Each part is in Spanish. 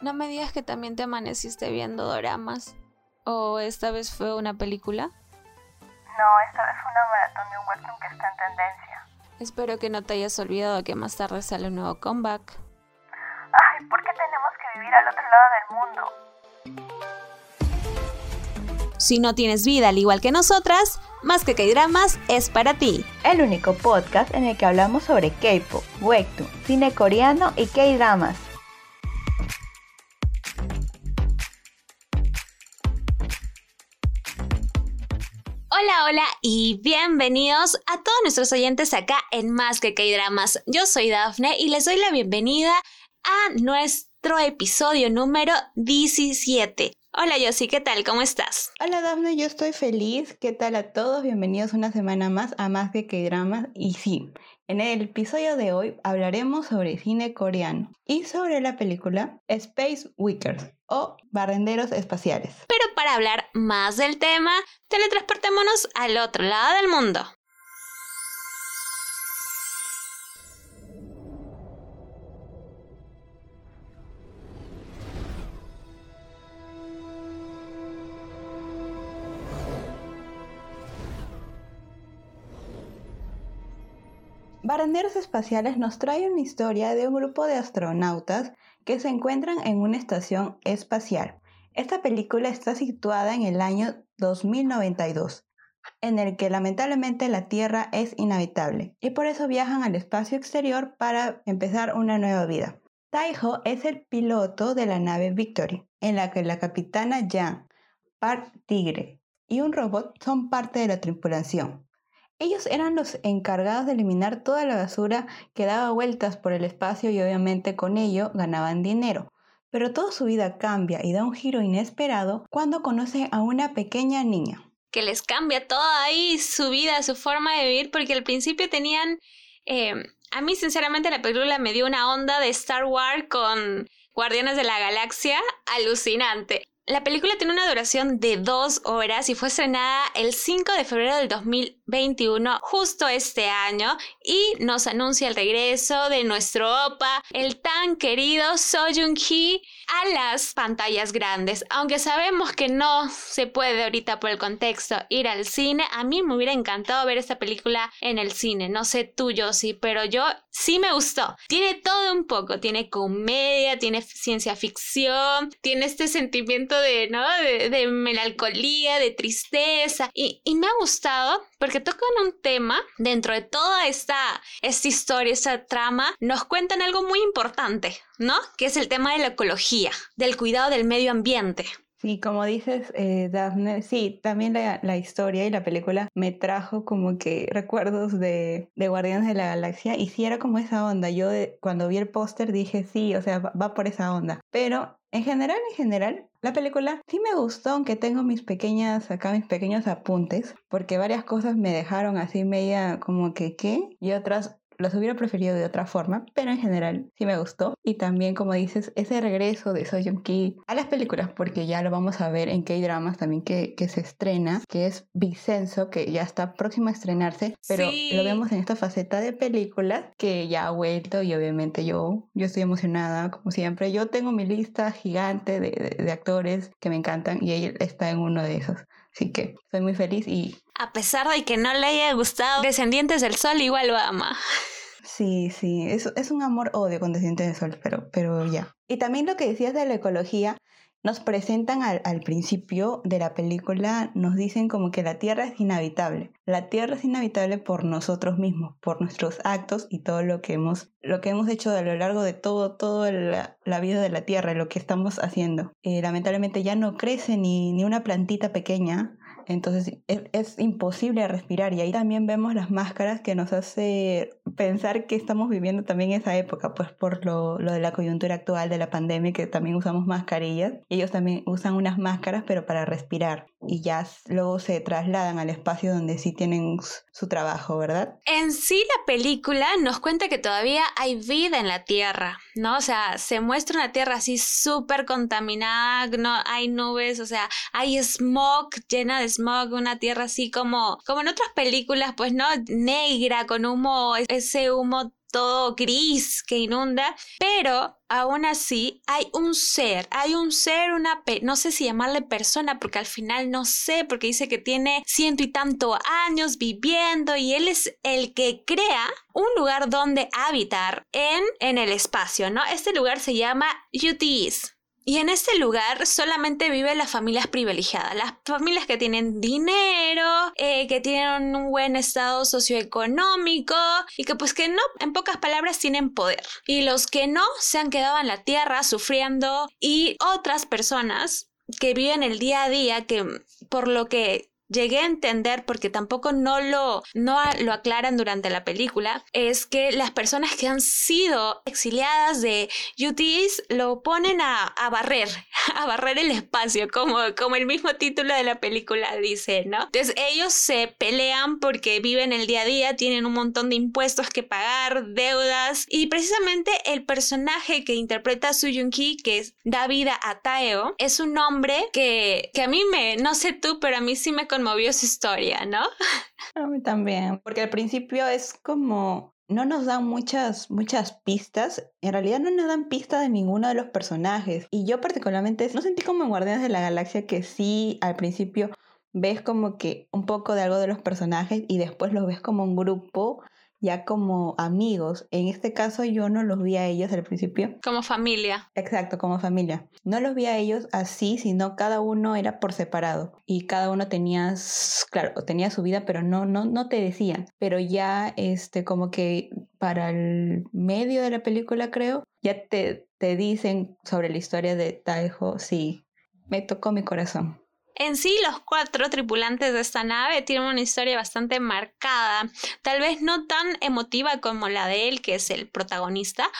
No me digas que también te amaneciste viendo doramas. ¿O esta vez fue una película? No, esta vez fue una maratón de un webtoon que está en tendencia. Espero que no te hayas olvidado que más tarde sale un nuevo comeback. Ay, ¿por qué tenemos que vivir al otro lado del mundo? Si no tienes vida al igual que nosotras, Más que K-Dramas es para ti. El único podcast en el que hablamos sobre K-pop, webtoon, cine coreano y K-Dramas. Hola, hola y bienvenidos a todos nuestros oyentes acá en Más que K-Dramas. Yo soy Dafne y les doy la bienvenida a nuestro episodio número 17. Hola Yossi, ¿qué tal? ¿Cómo estás? Hola Dafne, yo estoy feliz. ¿Qué tal a todos? Bienvenidos una semana más a Más que K-Dramas. Y sí, en el episodio de hoy hablaremos sobre cine coreano y sobre la película Space Wickers o Barrenderos Espaciales. Pero para hablar más del tema, teletransportémonos al otro lado del mundo. Barrenderos Espaciales nos trae una historia de un grupo de astronautas que se encuentran en una estación espacial. Esta película está situada en el año 2092, en el que lamentablemente la Tierra es inhabitable y por eso viajan al espacio exterior para empezar una nueva vida. Taiho es el piloto de la nave Victory, en la que la capitana Yang, Park Tigre y un robot son parte de la tripulación. Ellos eran los encargados de eliminar toda la basura que daba vueltas por el espacio y obviamente con ello ganaban dinero. Pero toda su vida cambia y da un giro inesperado cuando conoce a una pequeña niña. Que les cambia toda ahí su vida, su forma de vivir, porque al principio tenían... Eh, a mí sinceramente la película me dio una onda de Star Wars con Guardianes de la Galaxia alucinante. La película tiene una duración de dos horas y fue estrenada el 5 de febrero del 2021, justo este año, y nos anuncia el regreso de nuestro opa, el tan querido So Joong-hee, a las pantallas grandes. Aunque sabemos que no se puede ahorita por el contexto ir al cine, a mí me hubiera encantado ver esta película en el cine. No sé tú, sí, pero yo sí me gustó. Tiene todo un poco, tiene comedia, tiene ciencia ficción, tiene este sentimiento de, ¿no? De, melancolía, de tristeza. Y, me ha gustado porque tocan un tema dentro de toda esta, esta historia, esta trama, nos cuentan algo muy importante, ¿no? Que es el tema de la ecología, del cuidado del medio ambiente. Sí, como dices, eh, Daphne, sí, también la, historia y la película me trajo como que recuerdos de, de Guardianes de la Galaxia y sí era como esa onda. Yo cuando vi el póster dije, sí, o sea, va, por esa onda. Pero en general, en general, la película sí me gustó, aunque tengo mis pequeñas, acá mis pequeños apuntes, porque varias cosas me dejaron así media como que qué, y otras los hubiera preferido de otra forma, pero en general sí me gustó. Y también, como dices, ese regreso de Soyeon Ki a las películas, porque ya lo vamos a ver en K-Dramas también que, que, se estrena, que es Vicenzo, que ya está próximo a estrenarse, pero lo vemos en esta faceta de películas que ya ha vuelto y obviamente yo, yo estoy emocionada, como siempre. Yo tengo mi lista gigante de, de actores que me encantan y él está en uno de esos. Así que soy muy feliz y... A pesar de que no le haya gustado Descendientes del Sol, igual lo ama. Sí, sí, es, es un amor-odio con Descendientes del Sol, pero, pero ya. Y también lo que decías de la ecología, nos presentan al, principio de la película, nos dicen como que la Tierra es inhabitable. La Tierra es inhabitable por nosotros mismos, por nuestros actos y todo lo que hemos, lo que hemos hecho a lo largo de todo, toda la, vida de la Tierra, lo que estamos haciendo. Eh, lamentablemente ya no crece ni, ni una plantita pequeña entonces es, imposible respirar y ahí también vemos las máscaras que nos hace pensar que estamos viviendo también esa época, pues por lo, lo de la coyuntura actual de la pandemia, que también usamos mascarillas. Ellos también usan unas máscaras, pero para respirar y ya luego se trasladan al espacio donde sí tienen su trabajo, ¿verdad? En sí la película nos cuenta que todavía hay vida en la Tierra, ¿no? O sea, se muestra una Tierra así súper contaminada, no hay nubes, o sea, hay smog llena de smog, una tierra así como, como en otras películas, pues no, negra, con humo, ese humo todo gris que inunda, pero aún así hay un ser, hay un ser, una, no sé si llamarle persona, porque al final no sé, porque dice que tiene ciento y tanto años viviendo y él es el que crea un lugar donde habitar en, en el espacio, ¿no? Este lugar se llama UTS. Y en este lugar solamente viven las familias privilegiadas, las familias que tienen dinero, eh, que tienen un buen estado socioeconómico y que pues que no, en pocas palabras, tienen poder. Y los que no se han quedado en la tierra sufriendo y otras personas que viven el día a día, que por lo que llegué a entender, porque tampoco no lo, no lo aclaran durante la película, es que las personas que han sido exiliadas de UTs lo ponen a, barrer, a barrer el espacio, como, como el mismo título de la película dice, ¿no? Entonces ellos se pelean porque viven el día a día, tienen un montón de impuestos que pagar, deudas, y precisamente el personaje que interpreta a Su Ki, que da vida a Taeo, es un hombre que, que a mí me, no sé tú, pero a mí sí me conmovió su historia, ¿no? A mí también, porque al principio es como no nos dan muchas, muchas pistas. En realidad no nos dan pistas de ninguno de los personajes. Y yo particularmente no sentí como en Guardianes de la Galaxia que sí al principio ves como que un poco de algo de los personajes y después los ves como un grupo ya como amigos. En este caso yo no los vi a ellos al principio. Como familia. Exacto, como familia. No los vi a ellos así, sino cada uno era por separado y cada uno tenía, claro, tenía su vida, pero no, no, no te decían. Pero ya, este, como que para el medio de la película, creo, ya te, te dicen sobre la historia de Taiho. Sí, me tocó mi corazón. En sí, los cuatro tripulantes de esta nave tienen una historia bastante marcada, tal vez no tan emotiva como la de él, que es el protagonista,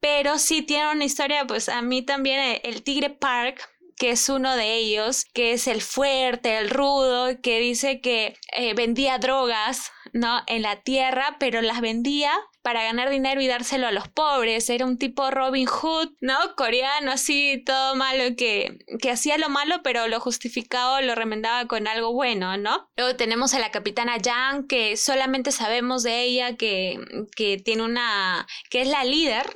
pero sí tiene una historia, pues a mí también eh, el Tigre Park que es uno de ellos, que es el fuerte, el rudo, que dice que eh, vendía drogas, ¿no? En la tierra, pero las vendía para ganar dinero y dárselo a los pobres. Era un tipo Robin Hood, ¿no? Coreano, así, todo malo, que, que hacía lo malo, pero lo justificaba, lo remendaba con algo bueno, ¿no? Luego tenemos a la capitana Yang, que solamente sabemos de ella que, que tiene una, que es la líder,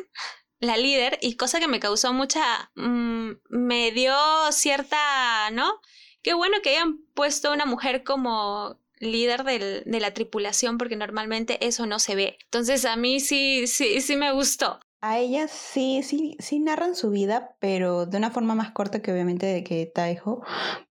la líder, y cosa que me causó mucha, mm, me dio cierta, ¿no? Qué bueno que hayan puesto a una mujer como líder del, de la tripulación porque normalmente eso no se ve. Entonces a mí sí, sí, sí me gustó. A ella sí, sí, sí narran su vida, pero de una forma más corta que obviamente de que Taiho,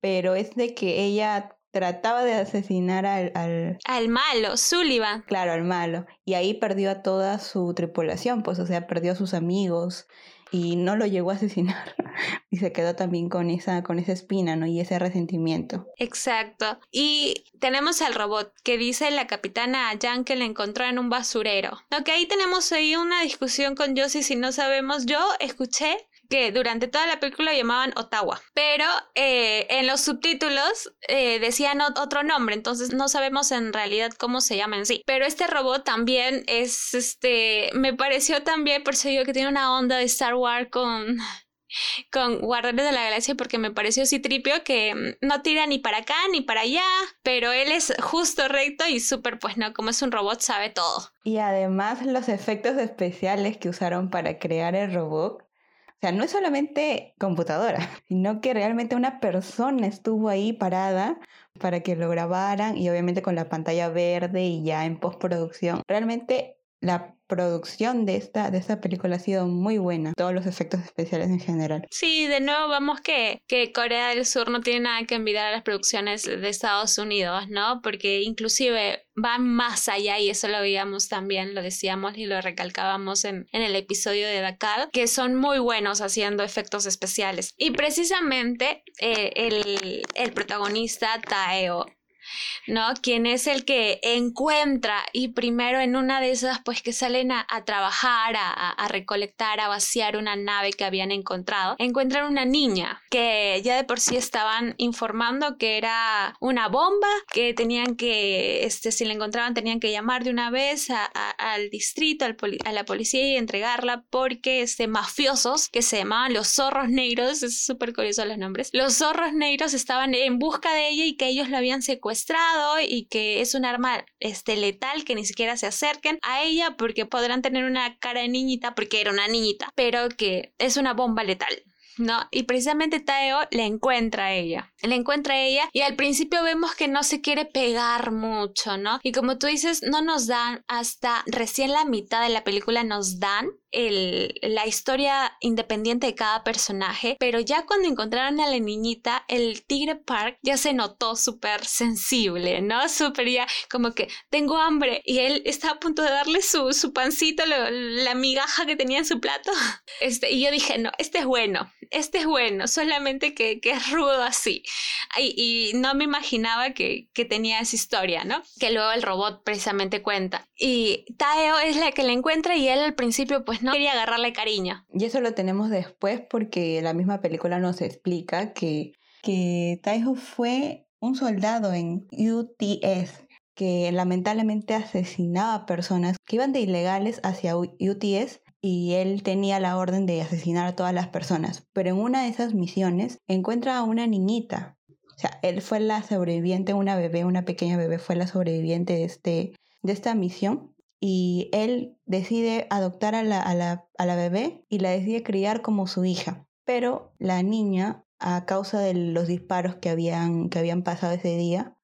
pero es de que ella trataba de asesinar al, al... Al malo, Sullivan. Claro, al malo. Y ahí perdió a toda su tripulación, pues, o sea, perdió a sus amigos y no lo llegó a asesinar y se quedó también con esa con esa espina, ¿no? Y ese resentimiento. Exacto. Y tenemos al robot que dice la capitana Jan que le encontró en un basurero. Ok, ahí tenemos ahí una discusión con Josie si no sabemos. Yo escuché que durante toda la película llamaban Ottawa, pero eh, en los subtítulos eh, decían otro nombre, entonces no sabemos en realidad cómo se llama en sí. Pero este robot también es, este, me pareció también, por eso digo que tiene una onda de Star Wars con con Guardianes de la Galaxia porque me pareció así tripio que no tira ni para acá ni para allá, pero él es justo recto y súper, pues no, como es un robot, sabe todo. Y además los efectos especiales que usaron para crear el robot o sea, no es solamente computadora, sino que realmente una persona estuvo ahí parada para que lo grabaran y obviamente con la pantalla verde y ya en postproducción. Realmente la producción de esta, de esta película ha sido muy buena, todos los efectos especiales en general. Sí, de nuevo vamos que, que Corea del Sur no tiene nada que envidiar a las producciones de Estados Unidos, ¿no? Porque inclusive van más allá y eso lo veíamos también, lo decíamos y lo recalcábamos en, en el episodio de Dakar, que son muy buenos haciendo efectos especiales. Y precisamente eh, el, el protagonista Taeo ¿no? Quien es el que encuentra y primero en una de esas, pues que salen a, trabajar, a, recolectar, a vaciar una nave que habían encontrado, encuentran una niña que ya de por sí estaban informando que era una bomba, que tenían que, este, si la encontraban, tenían que llamar de una vez al distrito, a la policía y entregarla porque este, mafiosos que se llamaban los zorros negros, es súper curioso los nombres, los zorros negros estaban en busca de ella y que ellos la habían secuestrado y que es un arma este, letal que ni siquiera se acerquen a ella porque podrán tener una cara de niñita porque era una niñita, pero que es una bomba letal. ¿no? Y precisamente Taeo le encuentra a ella. Le encuentra a ella y al principio vemos que no se quiere pegar mucho, ¿no? Y como tú dices, no nos dan hasta recién la mitad de la película nos dan el, la historia independiente de cada personaje, pero ya cuando encontraron a la niñita, el Tigre Park ya se notó súper sensible, ¿no? Súper ya como que tengo hambre y él está a punto de darle su, su pancito, la migaja que tenía en su plato. Este, y yo dije, no, este es bueno, este es bueno, solamente que, que es rudo así. Y, y no me imaginaba que, que tenía esa historia, ¿no? Que luego el robot precisamente cuenta. Y Taeo es la que le encuentra y él al principio pues no quería agarrarle cariño. Y eso lo tenemos después porque la misma película nos explica que, que Taiho fue un soldado en UTS que lamentablemente asesinaba personas que iban de ilegales hacia UTS y él tenía la orden de asesinar a todas las personas. Pero en una de esas misiones encuentra a una niñita. O sea, él fue la sobreviviente, una bebé, una pequeña bebé fue la sobreviviente de, este, de esta misión y él decide adoptar a la, a, la, a la bebé y la decide criar como su hija. Pero la niña, a causa de los disparos que habían, que habían pasado ese día,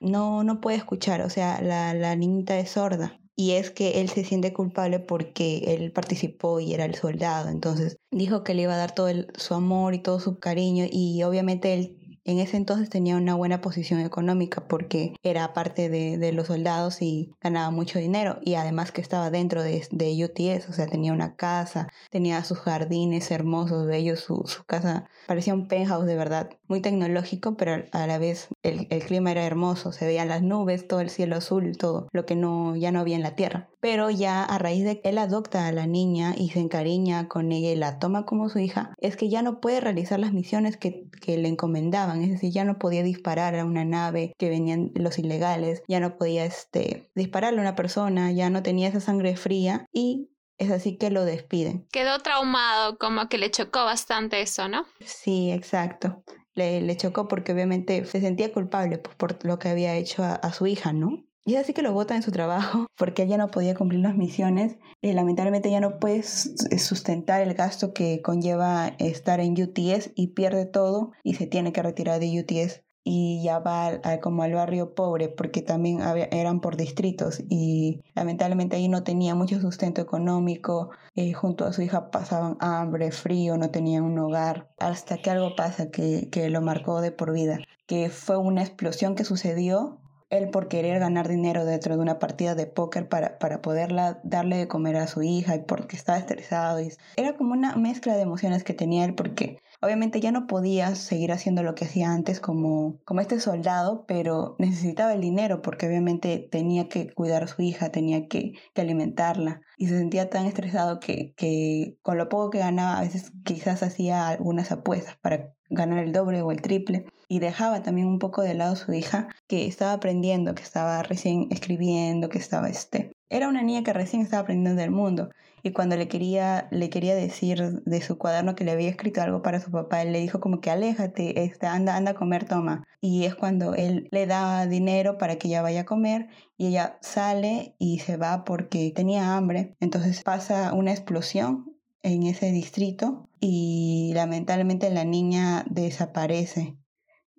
no, no puede escuchar, o sea, la, la niñita es sorda. Y es que él se siente culpable porque él participó y era el soldado. Entonces dijo que le iba a dar todo su amor y todo su cariño y obviamente él en ese entonces tenía una buena posición económica porque era parte de, los soldados y ganaba mucho dinero y además que estaba dentro de, de UTS, o sea, tenía una casa, tenía sus jardines hermosos, bellos, su, su casa parecía un penthouse de verdad, muy tecnológico, pero a la vez el, el, clima era hermoso, se veían las nubes, todo el cielo azul, todo lo que no, ya no había en la tierra. Pero ya a raíz de que él adopta a la niña y se encariña con ella y la toma como su hija, es que ya no puede realizar las misiones que, que le encomendaban, es decir, ya no podía disparar a una nave que venían los ilegales, ya no podía este, dispararle a una persona, ya no tenía esa sangre fría y es así que lo despiden. Quedó traumado, como que le chocó bastante eso, ¿no? Sí, exacto. Le, le chocó porque obviamente se sentía culpable pues, por lo que había hecho a, su hija, ¿no? Y es así que lo bota en su trabajo porque ella no podía cumplir las misiones y lamentablemente ya no puede sustentar el gasto que conlleva estar en UTS y pierde todo y se tiene que retirar de UTS y ya va como al barrio pobre porque también eran por distritos y lamentablemente ahí no tenía mucho sustento económico, eh, junto a su hija pasaban hambre, frío, no tenían un hogar, hasta que algo pasa que, que lo marcó de por vida, que fue una explosión que sucedió él por querer ganar dinero dentro de una partida de póker para, para poderla darle de comer a su hija y porque estaba estresado. Y era como una mezcla de emociones que tenía él porque obviamente ya no podía seguir haciendo lo que hacía antes como, como este soldado, pero necesitaba el dinero porque obviamente tenía que cuidar a su hija, tenía que, que alimentarla y se sentía tan estresado que, que con lo poco que ganaba a veces quizás hacía algunas apuestas para ganar el doble o el triple y dejaba también un poco de lado su hija que estaba aprendiendo, que estaba recién escribiendo, que estaba este. Era una niña que recién estaba aprendiendo del mundo y cuando le quería, le quería decir de su cuaderno que le había escrito algo para su papá, él le dijo como que aléjate, este, anda, anda a comer, toma. Y es cuando él le da dinero para que ella vaya a comer y ella sale y se va porque tenía hambre. Entonces pasa una explosión en ese distrito y lamentablemente la niña desaparece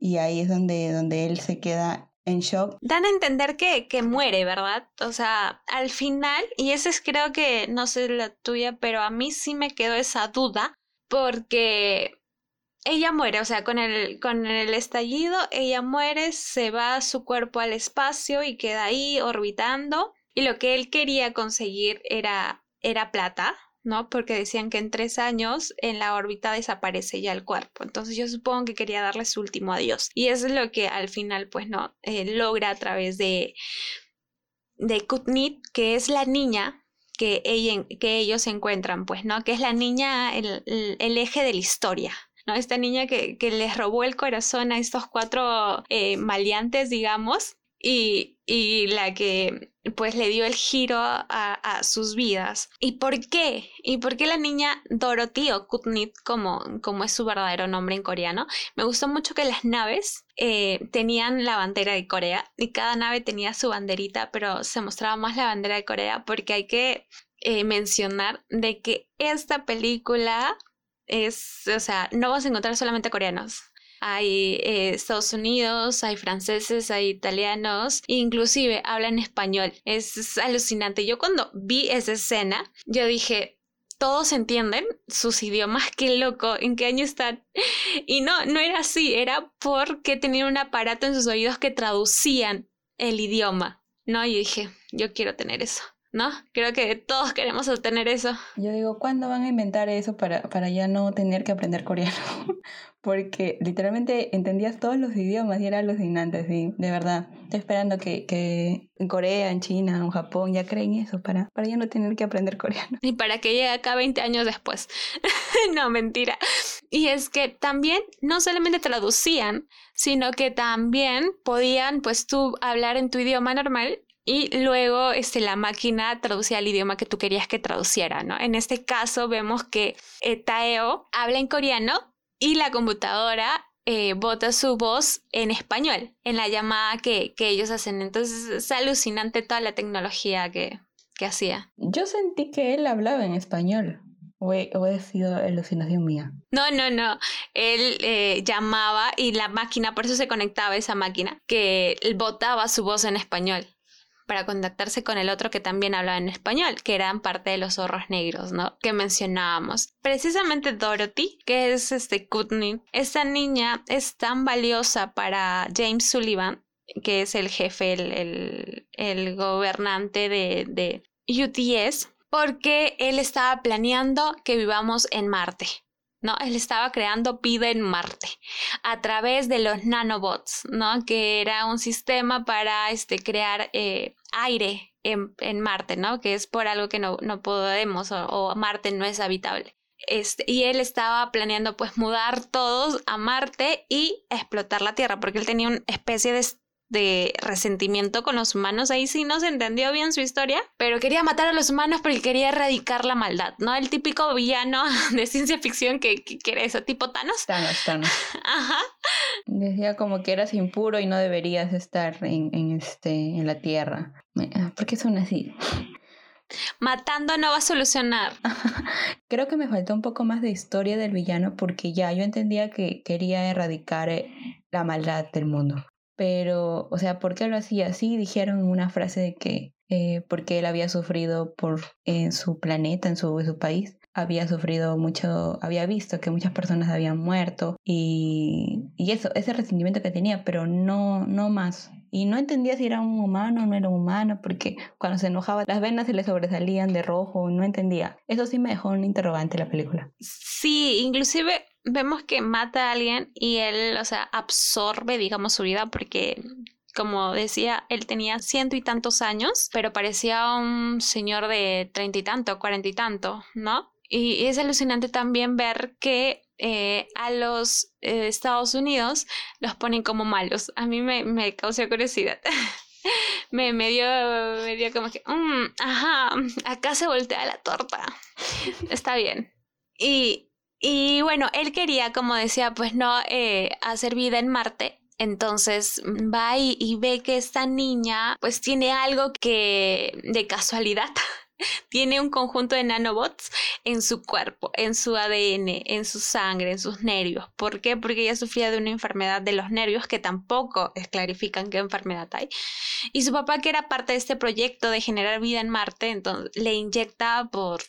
y ahí es donde, donde él se queda en shock. Dan a entender que, que muere, ¿verdad? O sea, al final, y esa es creo que, no sé la tuya, pero a mí sí me quedó esa duda porque ella muere, o sea, con el, con el estallido, ella muere, se va su cuerpo al espacio y queda ahí orbitando. Y lo que él quería conseguir era, era plata, ¿no? Porque decían que en tres años en la órbita desaparece ya el cuerpo. Entonces yo supongo que quería darle su último adiós. Y es lo que al final, pues, no, eh, logra a través de, de Kutnit, que es la niña que, ella, que ellos encuentran, pues, ¿no? Que es la niña, el, el, eje de la historia. ¿no? Esta niña que, que, les robó el corazón a estos cuatro eh, maleantes, digamos, y, y la que pues le dio el giro a, sus vidas. ¿Y por qué? ¿Y por qué la niña Dorothy o Kutnit, como, como es su verdadero nombre en coreano? Me gustó mucho que las naves eh, tenían la bandera de Corea y cada nave tenía su banderita, pero se mostraba más la bandera de Corea porque hay que eh, mencionar de que esta película es, o sea, no vas a encontrar solamente coreanos hay eh, Estados Unidos, hay franceses, hay italianos, inclusive hablan español. Es, alucinante. Yo cuando vi esa escena, yo dije, todos entienden sus idiomas, qué loco, ¿en qué año están? Y no, no era así, era porque tenían un aparato en sus oídos que traducían el idioma, ¿no? Y dije, yo quiero tener eso. ¿No? Creo que todos queremos obtener eso. Yo digo, ¿cuándo van a inventar eso para, para ya no tener que aprender coreano? Porque literalmente entendías todos los idiomas y era alucinante, sí, de verdad. Estoy esperando que, que en Corea, en China, en Japón ya creen eso para, para ya no tener que aprender coreano. Y para que llegue acá 20 años después. no, mentira. Y es que también no solamente traducían, sino que también podían, pues tú hablar en tu idioma normal y luego este, la máquina traducía el idioma que tú querías que traduciera, ¿no? En este caso vemos que eh, Taeo habla en coreano y la computadora eh, bota su voz en español, en la llamada que, que, ellos hacen. Entonces es alucinante toda la tecnología que, que hacía. Yo sentí que él hablaba en español. ¿O he, o sido alucinación mía? No, no, no. Él eh, llamaba y la máquina, por eso se conectaba esa máquina, que botaba su voz en español para contactarse con el otro que también hablaba en español, que eran parte de los zorros negros, ¿no? Que mencionábamos. Precisamente Dorothy, que es este Kutney, esta niña es tan valiosa para James Sullivan, que es el jefe, el, el, gobernante de, de UTS, porque él estaba planeando que vivamos en Marte. ¿No? Él estaba creando vida en Marte a través de los nanobots, ¿no? Que era un sistema para este, crear eh, aire en, en, Marte, ¿no? Que es por algo que no, no podemos o, Marte no es habitable. Este, y él estaba planeando pues mudar todos a Marte y explotar la Tierra, porque él tenía una especie de de resentimiento con los humanos. Ahí sí no se entendió bien su historia, pero quería matar a los humanos porque quería erradicar la maldad, ¿no? El típico villano de ciencia ficción que, quiere eso, tipo Thanos. Thanos, Thanos. Ajá. Decía como que eras impuro y no deberías estar en, este, en la tierra. Ah, ¿Por qué son así? Matando no va a solucionar. Creo que me faltó un poco más de historia del villano porque ya yo entendía que quería erradicar eh, la maldad del mundo. Pero, o sea, ¿por qué lo hacía así? Dijeron una frase de que eh, porque él había sufrido por en su planeta, en su, país, había sufrido mucho, había visto que muchas personas habían muerto y, y eso, ese resentimiento que tenía, pero no, no más. Y no entendía si era un humano o no era un humano, porque cuando se enojaba las venas se le sobresalían de rojo, no entendía. Eso sí me dejó un interrogante la película. Sí, inclusive vemos que mata a alguien y él, o sea, absorbe, digamos, su vida porque como decía, él tenía ciento y tantos años, pero parecía un señor de treinta y tanto, cuarenta y tanto, ¿no? Y es alucinante también ver que eh, a los eh, Estados Unidos los ponen como malos. A mí me, me causó curiosidad. me, me, dio, me dio como que, mm, ajá, acá se voltea la torta. Está bien. Y, y bueno, él quería, como decía, pues no eh, hacer vida en Marte. Entonces va y, y ve que esta niña pues tiene algo que de casualidad tiene un conjunto de nanobots en su cuerpo, en su ADN, en su sangre, en sus nervios. ¿Por qué? Porque ella sufría de una enfermedad de los nervios que tampoco clarifican qué enfermedad hay. Y su papá, que era parte de este proyecto de generar vida en Marte, entonces le inyecta por,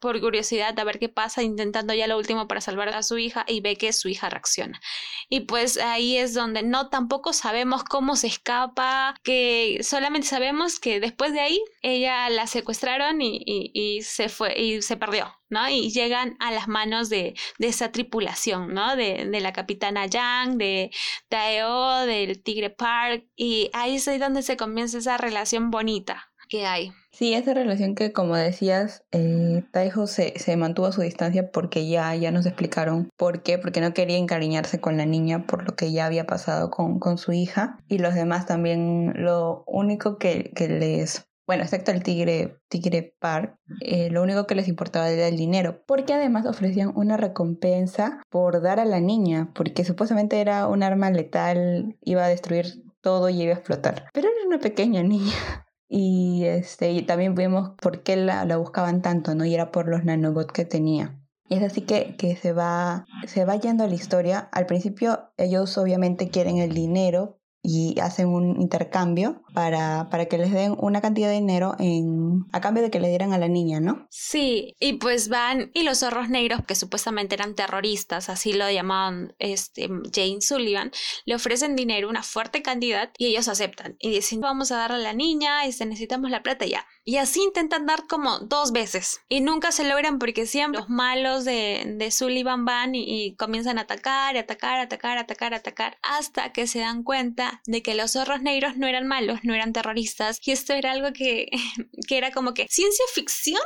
por curiosidad a ver qué pasa, intentando ya lo último para salvar a su hija y ve que su hija reacciona. Y pues ahí es donde no tampoco sabemos cómo se escapa, que solamente sabemos que después de ahí ella la secuestra y, y, se fue y se perdió ¿no? Y llegan a las manos de, de esa tripulación, ¿no? De, de, la capitana Yang, de Taeo, del Tigre Park, y ahí es ahí donde se comienza esa relación bonita que hay. Sí, esa relación que como decías, eh, se, se, mantuvo a su distancia porque ya, ya nos explicaron por qué, porque no quería encariñarse con la niña por lo que ya había pasado con, con su hija y los demás también lo único que, que les bueno, excepto el Tigre, tigre Park, eh, lo único que les importaba era el dinero, porque además ofrecían una recompensa por dar a la niña, porque supuestamente era un arma letal, iba a destruir todo y iba a explotar. Pero era una pequeña niña. Y, este, y también vimos por qué la, la buscaban tanto, ¿no? Y era por los nanobots que tenía. Y es así que, que se, va, se va yendo la historia. Al principio ellos obviamente quieren el dinero y hacen un intercambio para, para que les den una cantidad de dinero en, a cambio de que le dieran a la niña, ¿no? Sí, y pues van y los zorros negros, que supuestamente eran terroristas, así lo llamaban este, Jane Sullivan, le ofrecen dinero, una fuerte cantidad, y ellos aceptan y dicen, vamos a darle a la niña y se necesitamos la plata ya. Y así intentan dar como dos veces y nunca se logran porque siempre los malos de, de Sullivan van y, y comienzan a atacar, atacar, atacar, atacar, atacar, hasta que se dan cuenta de que los zorros negros no eran malos, no eran terroristas. Y esto era algo que, que era como que ciencia ficción,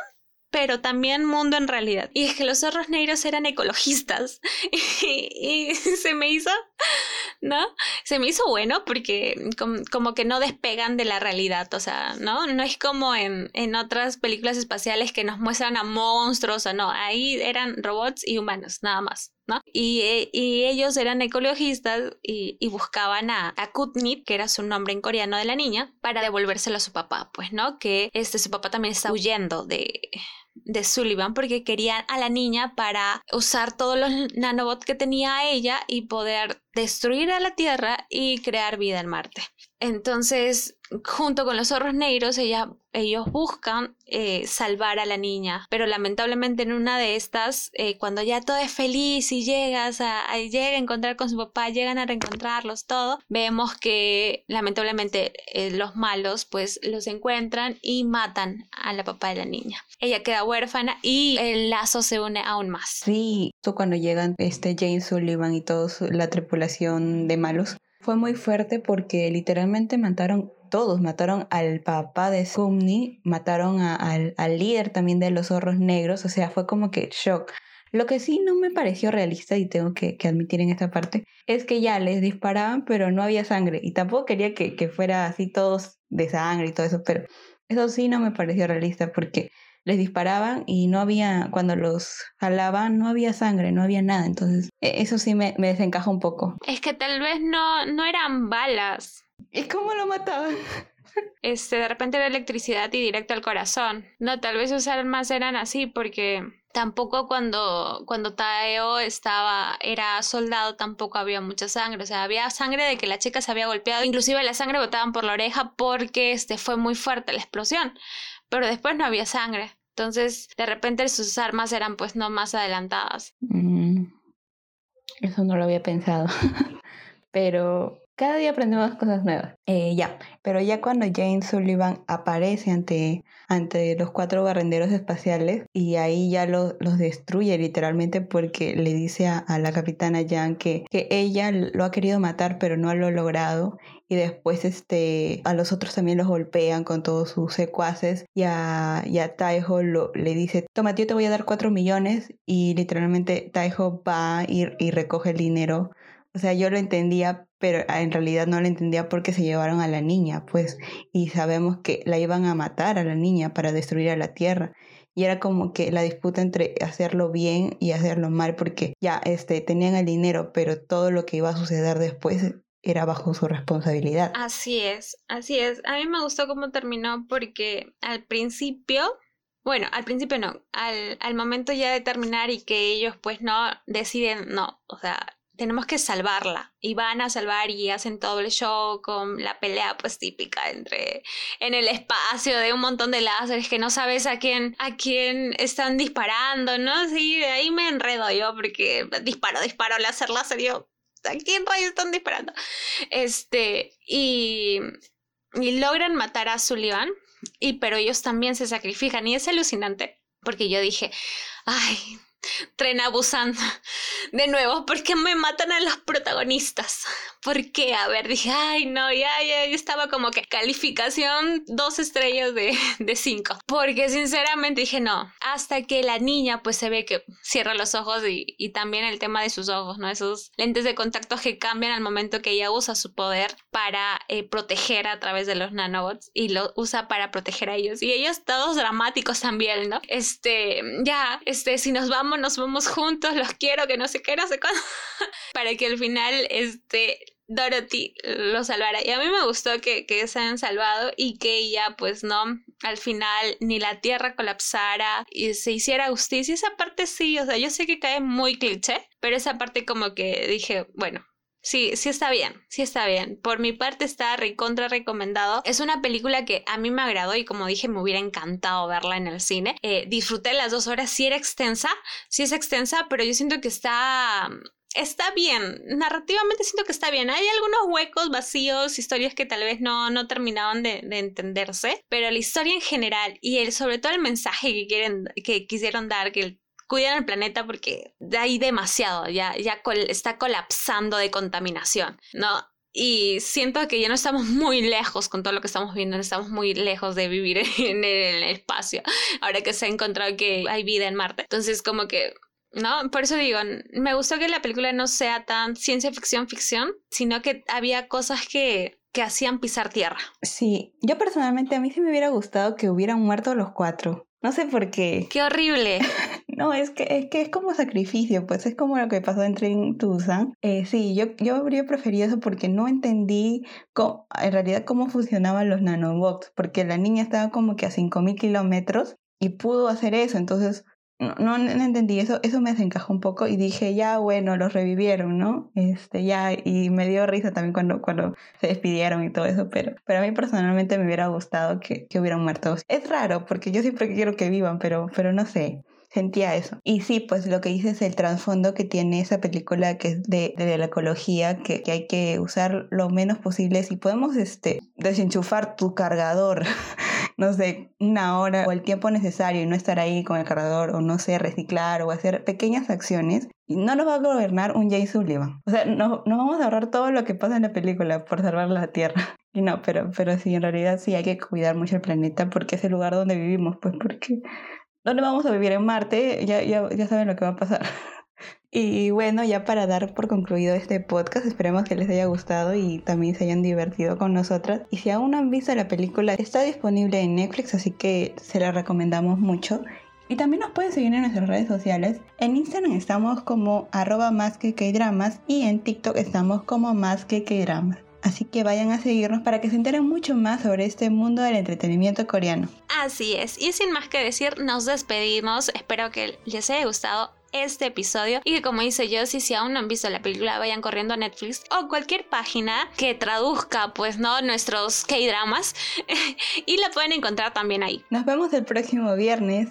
pero también mundo en realidad. Y es que los zorros negros eran ecologistas. y, se me hizo, ¿no? Se me hizo bueno porque como, que no despegan de la realidad, o sea, ¿no? No es como en, en otras películas espaciales que nos muestran a monstruos o no, ahí eran robots y humanos, nada más. Eh, y, ellos eran ecologistas y, buscaban a, a, que era su nombre en coreano de la niña, para devolvérselo a su papá, pues, ¿no? Que este, su papá también está huyendo de, de Sullivan porque querían a la niña para usar todos los nanobots que tenía ella y poder destruir a la Tierra y crear vida en Marte. Entonces, junto con los zorros negros, ella, ellos buscan eh, salvar a la niña, pero lamentablemente en una de estas, eh, cuando ya todo es feliz y llegas a, llega a encontrar con su papá, llegan a reencontrarlos, todo, vemos que lamentablemente eh, los malos pues los encuentran y matan a la papá de la niña. Ella queda huérfana y el lazo se une aún más. Sí, cuando llegan este Jane Sullivan y toda la tripulación de malos, fue muy fuerte porque literalmente mataron todos, mataron al papá de Sumni, mataron al, al, líder también de los zorros negros, o sea, fue como que shock. Lo que sí no me pareció realista y tengo que, que, admitir en esta parte es que ya les disparaban pero no había sangre y tampoco quería que, que fuera así todos de sangre y todo eso, pero eso sí no me pareció realista porque les disparaban y no había, cuando los jalaban, no había sangre, no había nada. Entonces, e, eso sí me, me desencaja un poco. Es que tal vez no, no eran balas. ¿Y cómo lo mataban? Este, de repente era electricidad y directo al corazón. No, tal vez sus armas eran así porque tampoco cuando, cuando Taeo estaba, era soldado, tampoco había mucha sangre. O sea, había sangre de que la chica se había golpeado. Inclusive la sangre botaban por la oreja porque este, fue muy fuerte la explosión pero después no había sangre. Entonces, de repente sus armas eran pues no más adelantadas. Eso no lo había pensado. pero cada día aprendemos cosas nuevas. Eh, ya, pero ya cuando Jane Sullivan aparece ante, ante los cuatro barrenderos espaciales y ahí ya los destruye literalmente porque le dice a, la capitana Jan que, que ella lo ha querido matar pero no lo ha logrado y después este, a los otros también los golpean con todos sus secuaces y a, y a Taiho lo, le dice, toma, yo te voy a dar cuatro millones y literalmente Taiho va y, y recoge el dinero. O sea, yo lo entendía, pero en realidad no lo entendía porque se llevaron a la niña, pues, y sabemos que la iban a matar a la niña para destruir a la tierra. Y era como que la disputa entre hacerlo bien y hacerlo mal, porque ya este, tenían el dinero, pero todo lo que iba a suceder después era bajo su responsabilidad. Así es, así es. A mí me gustó cómo terminó porque al principio, bueno, al principio no, al, al momento ya de terminar y que ellos pues no deciden, no, o sea, tenemos que salvarla y van a salvar y hacen todo el show con la pelea pues típica entre en el espacio de un montón de láseres que no sabes a quién a quién están disparando, ¿no? Sí, de ahí me enredo yo porque disparo, disparo, láser, láser, yo ¿a quién rayos están disparando? Este, y, y logran matar a Sullivan, y, pero ellos también se sacrifican, y es alucinante, porque yo dije, ay, Tren abusando de nuevo, ¿por qué me matan a los protagonistas? ¿Por qué? A ver, dije, ay, no, ya, ya, estaba como que calificación dos estrellas de, de cinco. Porque sinceramente dije, no, hasta que la niña pues se ve que cierra los ojos y, y también el tema de sus ojos, ¿no? Esos lentes de contacto que cambian al momento que ella usa su poder para eh, proteger a través de los nanobots y lo usa para proteger a ellos. Y ellos todos dramáticos también, ¿no? Este, ya, este, si nos vamos nos vamos juntos, los quiero, que no sé qué, no sé cuándo, para que al final, este, Dorothy lo salvara. Y a mí me gustó que, que, se hayan salvado y que ella, pues no, al final ni la tierra colapsara y se hiciera justicia. Esa parte sí, o sea, yo sé que cae muy cliché, pero esa parte como que dije, bueno, Sí, sí está bien, sí está bien. Por mi parte está recontra recomendado. Es una película que a mí me agradó y como dije me hubiera encantado verla en el cine. Eh, disfruté las dos horas, sí era extensa, sí es extensa, pero yo siento que está está bien, narrativamente siento que está bien. Hay algunos huecos vacíos, historias que tal vez no, no terminaban de, de, entenderse, pero la historia en general y el, sobre todo el mensaje que, quieren, que quisieron dar, que el cuidan el planeta porque hay demasiado, ya, ya está colapsando de contaminación, ¿no? Y siento que ya no estamos muy lejos con todo lo que estamos viendo, estamos muy lejos de vivir en el espacio, ahora que se ha encontrado que hay vida en Marte. Entonces, como que ¿no? Por eso digo, me gustó que la película no sea tan ciencia ficción ficción, sino que había cosas que, que hacían pisar tierra. Sí, yo personalmente a mí sí me hubiera gustado que hubieran muerto los cuatro. No sé por qué. ¡Qué horrible! no, es que, es que es como sacrificio, pues es como lo que pasó en Train to Eh, sí, yo, yo habría preferido eso porque no entendí en realidad cómo funcionaban los nanobots, porque la niña estaba como que a 5.000 kilómetros y pudo hacer eso, entonces no, no, entendí eso, eso me desencajó un poco y dije, ya bueno, los revivieron, ¿no? Este, ya, y me dio risa también cuando, cuando se despidieron y todo eso, pero, pero a mí personalmente me hubiera gustado que, que hubieran muerto. Es raro, porque yo siempre quiero que vivan, pero, pero no sé sentía eso. Y sí, pues lo que dices, el trasfondo que tiene esa película que es de, de la ecología, que, que, hay que usar lo menos posible. Si podemos este, desenchufar tu cargador, no sé, una hora o el tiempo necesario y no estar ahí con el cargador o no sé, reciclar o hacer pequeñas acciones, no nos va a gobernar un Jay Sullivan. O sea, no, nos vamos a ahorrar todo lo que pasa en la película por salvar la Tierra. Y no, pero, pero sí, en realidad sí hay que cuidar mucho el planeta porque es el lugar donde vivimos, pues porque ¿Dónde vamos a vivir en Marte? Ya, ya, ya saben lo que va a pasar. Y bueno, ya para dar por concluido este podcast, esperemos que les haya gustado y también se hayan divertido con nosotras. Y si aún no han visto la película, está disponible en Netflix, así que se la recomendamos mucho. Y también nos pueden seguir en nuestras redes sociales. En Instagram estamos como arroba más que y en TikTok estamos como más que. Así que vayan a seguirnos para que se enteren mucho más sobre este mundo del entretenimiento coreano. Así es, y sin más que decir, nos despedimos. Espero que les haya gustado este episodio y que como dice yo, si aún no han visto la película, vayan corriendo a Netflix o cualquier página que traduzca, pues, ¿no? Nuestros K-dramas y la pueden encontrar también ahí. Nos vemos el próximo viernes.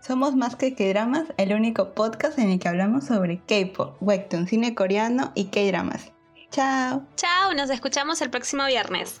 Somos Más que K-Dramas, el único podcast en el que hablamos sobre K-pop, webtoon, cine coreano y K-Dramas. Chao. Chao, nos escuchamos el próximo viernes.